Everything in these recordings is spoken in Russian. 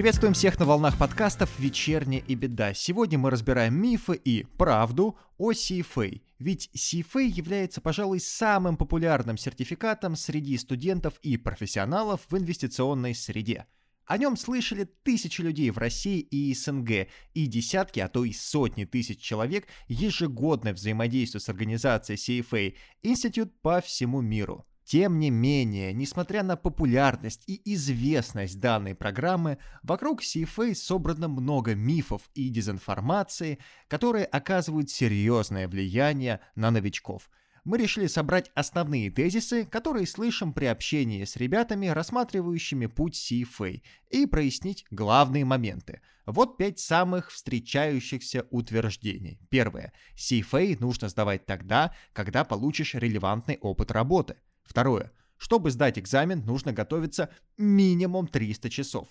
Приветствуем всех на волнах подкастов «Вечерняя и беда». Сегодня мы разбираем мифы и правду о CFA. Ведь CFA является, пожалуй, самым популярным сертификатом среди студентов и профессионалов в инвестиционной среде. О нем слышали тысячи людей в России и СНГ, и десятки, а то и сотни тысяч человек ежегодно взаимодействуют с организацией CFA Institute по всему миру. Тем не менее, несмотря на популярность и известность данной программы, вокруг CFA собрано много мифов и дезинформации, которые оказывают серьезное влияние на новичков. Мы решили собрать основные тезисы, которые слышим при общении с ребятами, рассматривающими путь CFA, и прояснить главные моменты. Вот пять самых встречающихся утверждений. Первое. CFA нужно сдавать тогда, когда получишь релевантный опыт работы – Второе. Чтобы сдать экзамен, нужно готовиться минимум 300 часов.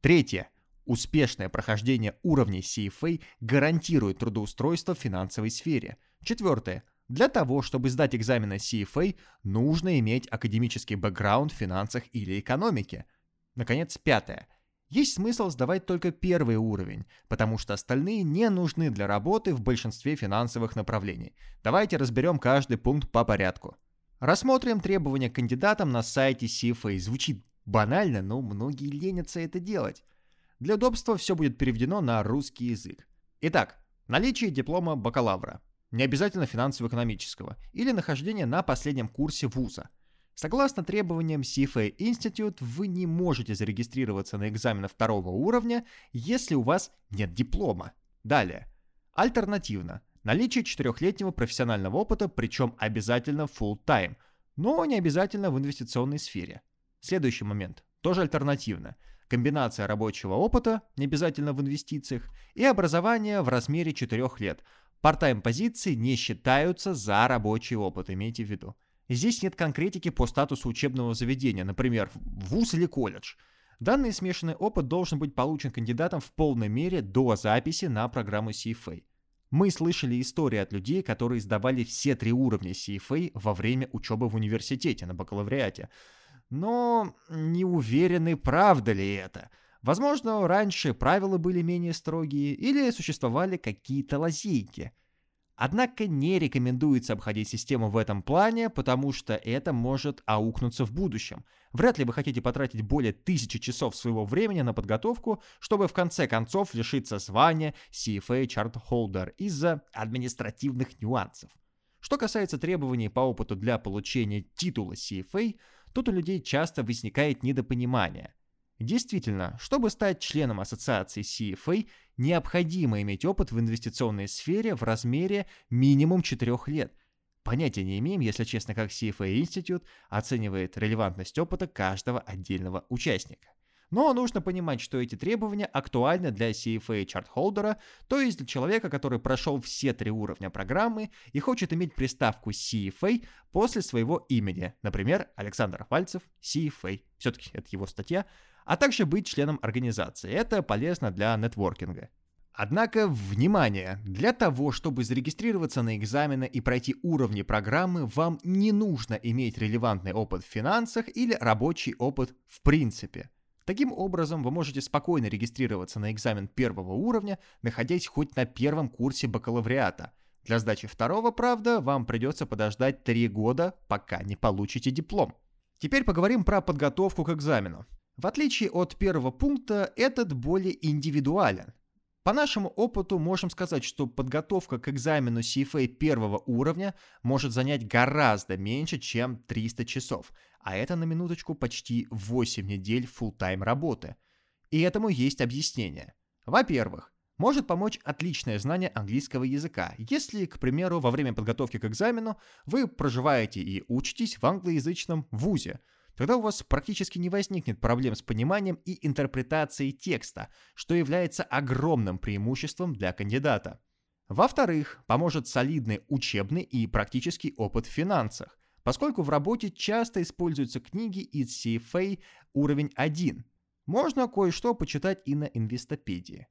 Третье. Успешное прохождение уровней CFA гарантирует трудоустройство в финансовой сфере. Четвертое. Для того, чтобы сдать экзамены CFA, нужно иметь академический бэкграунд в финансах или экономике. Наконец, пятое. Есть смысл сдавать только первый уровень, потому что остальные не нужны для работы в большинстве финансовых направлений. Давайте разберем каждый пункт по порядку. Рассмотрим требования к кандидатам на сайте CFA. Звучит банально, но многие ленятся это делать. Для удобства все будет переведено на русский язык. Итак, наличие диплома бакалавра, не обязательно финансово-экономического, или нахождение на последнем курсе вуза. Согласно требованиям CFA Institute, вы не можете зарегистрироваться на экзамены второго уровня, если у вас нет диплома. Далее. Альтернативно, Наличие четырехлетнего профессионального опыта, причем обязательно full time, но не обязательно в инвестиционной сфере. Следующий момент, тоже альтернативно. Комбинация рабочего опыта, не обязательно в инвестициях, и образование в размере 4 лет. Part-time позиции не считаются за рабочий опыт, имейте в виду. Здесь нет конкретики по статусу учебного заведения, например, вуз или колледж. Данный смешанный опыт должен быть получен кандидатом в полной мере до записи на программу CFA. Мы слышали истории от людей, которые сдавали все три уровня CFA во время учебы в университете на бакалавриате. Но не уверены, правда ли это. Возможно, раньше правила были менее строгие или существовали какие-то лазейки. Однако не рекомендуется обходить систему в этом плане, потому что это может аукнуться в будущем. Вряд ли вы хотите потратить более тысячи часов своего времени на подготовку, чтобы в конце концов лишиться звания CFA Chart Holder из-за административных нюансов. Что касается требований по опыту для получения титула CFA, тут у людей часто возникает недопонимание – Действительно, чтобы стать членом ассоциации CFA, необходимо иметь опыт в инвестиционной сфере в размере минимум 4 лет. Понятия не имеем, если честно, как CFA Institute оценивает релевантность опыта каждого отдельного участника. Но нужно понимать, что эти требования актуальны для CFA чарт-холдера, то есть для человека, который прошел все три уровня программы и хочет иметь приставку CFA после своего имени, например, Александр Вальцев, CFA. Все-таки это его статья, а также быть членом организации. Это полезно для нетворкинга. Однако, внимание! Для того, чтобы зарегистрироваться на экзамены и пройти уровни программы, вам не нужно иметь релевантный опыт в финансах или рабочий опыт в принципе. Таким образом, вы можете спокойно регистрироваться на экзамен первого уровня, находясь хоть на первом курсе бакалавриата. Для сдачи второго, правда, вам придется подождать три года, пока не получите диплом. Теперь поговорим про подготовку к экзамену. В отличие от первого пункта, этот более индивидуален. По нашему опыту можем сказать, что подготовка к экзамену CFA первого уровня может занять гораздо меньше, чем 300 часов, а это на минуточку почти 8 недель full-time работы. И этому есть объяснение. Во-первых, может помочь отличное знание английского языка, если, к примеру, во время подготовки к экзамену вы проживаете и учитесь в англоязычном вузе – Тогда у вас практически не возникнет проблем с пониманием и интерпретацией текста, что является огромным преимуществом для кандидата. Во-вторых, поможет солидный учебный и практический опыт в финансах, поскольку в работе часто используются книги из CFA уровень 1. Можно кое-что почитать и на инвестопедии.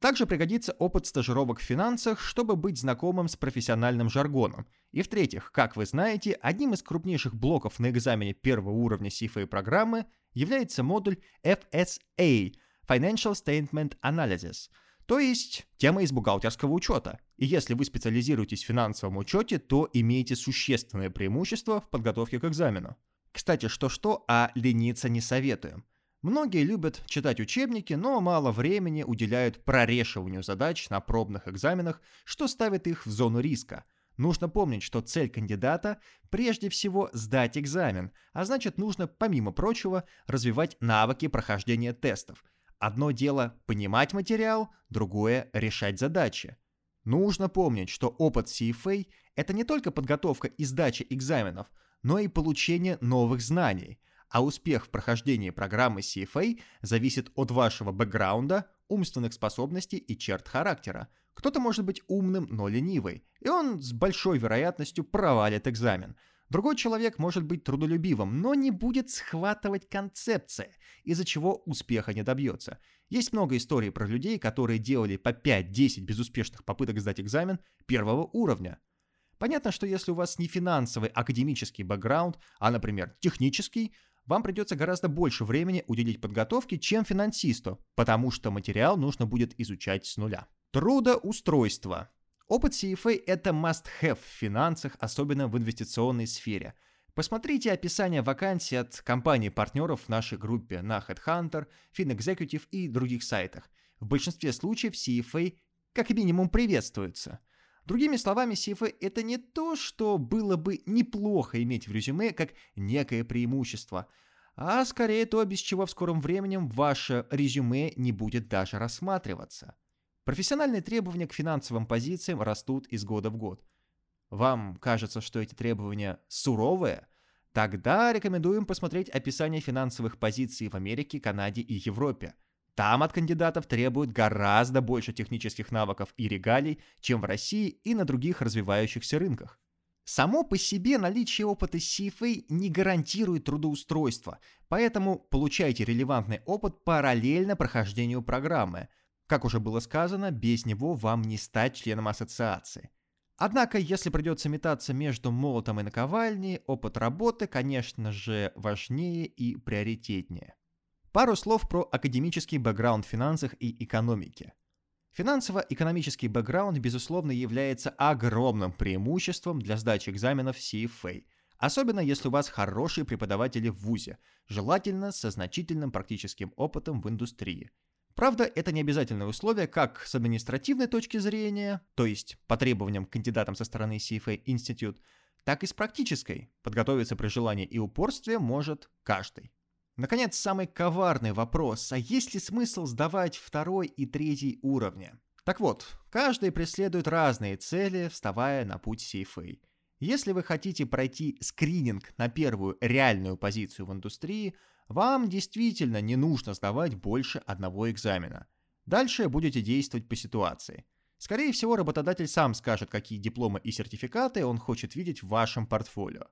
Также пригодится опыт стажировок в финансах, чтобы быть знакомым с профессиональным жаргоном. И в-третьих, как вы знаете, одним из крупнейших блоков на экзамене первого уровня CFA программы является модуль FSA – Financial Statement Analysis, то есть тема из бухгалтерского учета. И если вы специализируетесь в финансовом учете, то имеете существенное преимущество в подготовке к экзамену. Кстати, что-что, а лениться не советуем. Многие любят читать учебники, но мало времени уделяют прорешиванию задач на пробных экзаменах, что ставит их в зону риска. Нужно помнить, что цель кандидата прежде всего сдать экзамен, а значит нужно, помимо прочего, развивать навыки прохождения тестов. Одно дело понимать материал, другое – решать задачи. Нужно помнить, что опыт CFA – это не только подготовка и сдача экзаменов, но и получение новых знаний – а успех в прохождении программы CFA зависит от вашего бэкграунда, умственных способностей и черт характера. Кто-то может быть умным, но ленивый, и он с большой вероятностью провалит экзамен. Другой человек может быть трудолюбивым, но не будет схватывать концепции, из-за чего успеха не добьется. Есть много историй про людей, которые делали по 5-10 безуспешных попыток сдать экзамен первого уровня. Понятно, что если у вас не финансовый академический бэкграунд, а, например, технический, вам придется гораздо больше времени уделить подготовке, чем финансисту, потому что материал нужно будет изучать с нуля. Трудоустройство. Опыт CFA – это must-have в финансах, особенно в инвестиционной сфере. Посмотрите описание вакансий от компаний-партнеров в нашей группе на HeadHunter, FinExecutive и других сайтах. В большинстве случаев CFA как минимум приветствуется – Другими словами, CFA — это не то, что было бы неплохо иметь в резюме как некое преимущество, а скорее то, без чего в скором времени ваше резюме не будет даже рассматриваться. Профессиональные требования к финансовым позициям растут из года в год. Вам кажется, что эти требования суровые? Тогда рекомендуем посмотреть описание финансовых позиций в Америке, Канаде и Европе – там от кандидатов требуют гораздо больше технических навыков и регалий, чем в России и на других развивающихся рынках. Само по себе наличие опыта CFA не гарантирует трудоустройство, поэтому получайте релевантный опыт параллельно прохождению программы. Как уже было сказано, без него вам не стать членом ассоциации. Однако, если придется метаться между молотом и наковальней, опыт работы, конечно же, важнее и приоритетнее. Пару слов про академический бэкграунд в финансах и экономике. Финансово-экономический бэкграунд, безусловно, является огромным преимуществом для сдачи экзаменов CFA, особенно если у вас хорошие преподаватели в ВУЗе, желательно со значительным практическим опытом в индустрии. Правда, это не обязательное условие как с административной точки зрения, то есть по требованиям кандидатам со стороны CFA Institute, так и с практической. Подготовиться при желании и упорстве может каждый. Наконец, самый коварный вопрос, а есть ли смысл сдавать второй и третий уровни? Так вот, каждый преследует разные цели, вставая на путь CFA. Если вы хотите пройти скрининг на первую реальную позицию в индустрии, вам действительно не нужно сдавать больше одного экзамена. Дальше будете действовать по ситуации. Скорее всего, работодатель сам скажет, какие дипломы и сертификаты он хочет видеть в вашем портфолио.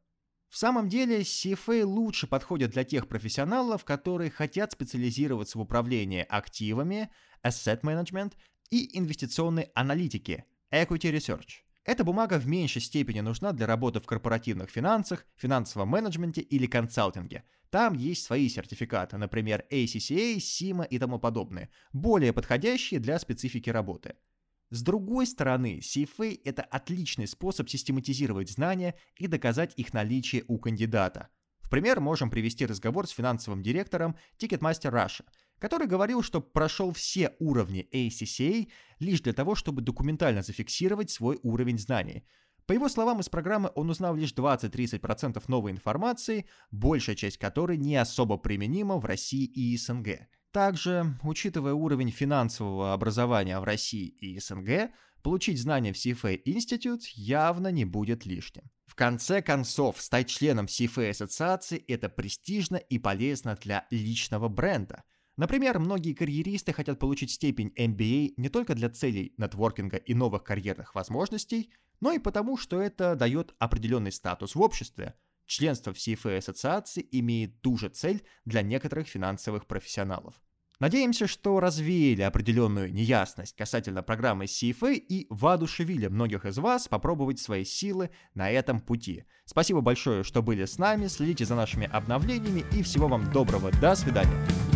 В самом деле, CFA лучше подходит для тех профессионалов, которые хотят специализироваться в управлении активами, asset management и инвестиционной аналитике, equity research. Эта бумага в меньшей степени нужна для работы в корпоративных финансах, финансовом менеджменте или консалтинге. Там есть свои сертификаты, например, ACCA, SIMA и тому подобное, более подходящие для специфики работы. С другой стороны, CFA – это отличный способ систематизировать знания и доказать их наличие у кандидата. В пример можем привести разговор с финансовым директором Ticketmaster Russia, который говорил, что прошел все уровни ACCA лишь для того, чтобы документально зафиксировать свой уровень знаний. По его словам, из программы он узнал лишь 20-30% новой информации, большая часть которой не особо применима в России и СНГ. Также, учитывая уровень финансового образования в России и СНГ, получить знания в CFA Institute явно не будет лишним. В конце концов, стать членом CFA ассоциации – это престижно и полезно для личного бренда. Например, многие карьеристы хотят получить степень MBA не только для целей нетворкинга и новых карьерных возможностей, но и потому, что это дает определенный статус в обществе. Членство в CFA ассоциации имеет ту же цель для некоторых финансовых профессионалов. Надеемся, что развеяли определенную неясность касательно программы CFA и воодушевили многих из вас попробовать свои силы на этом пути. Спасибо большое, что были с нами, следите за нашими обновлениями и всего вам доброго. До свидания.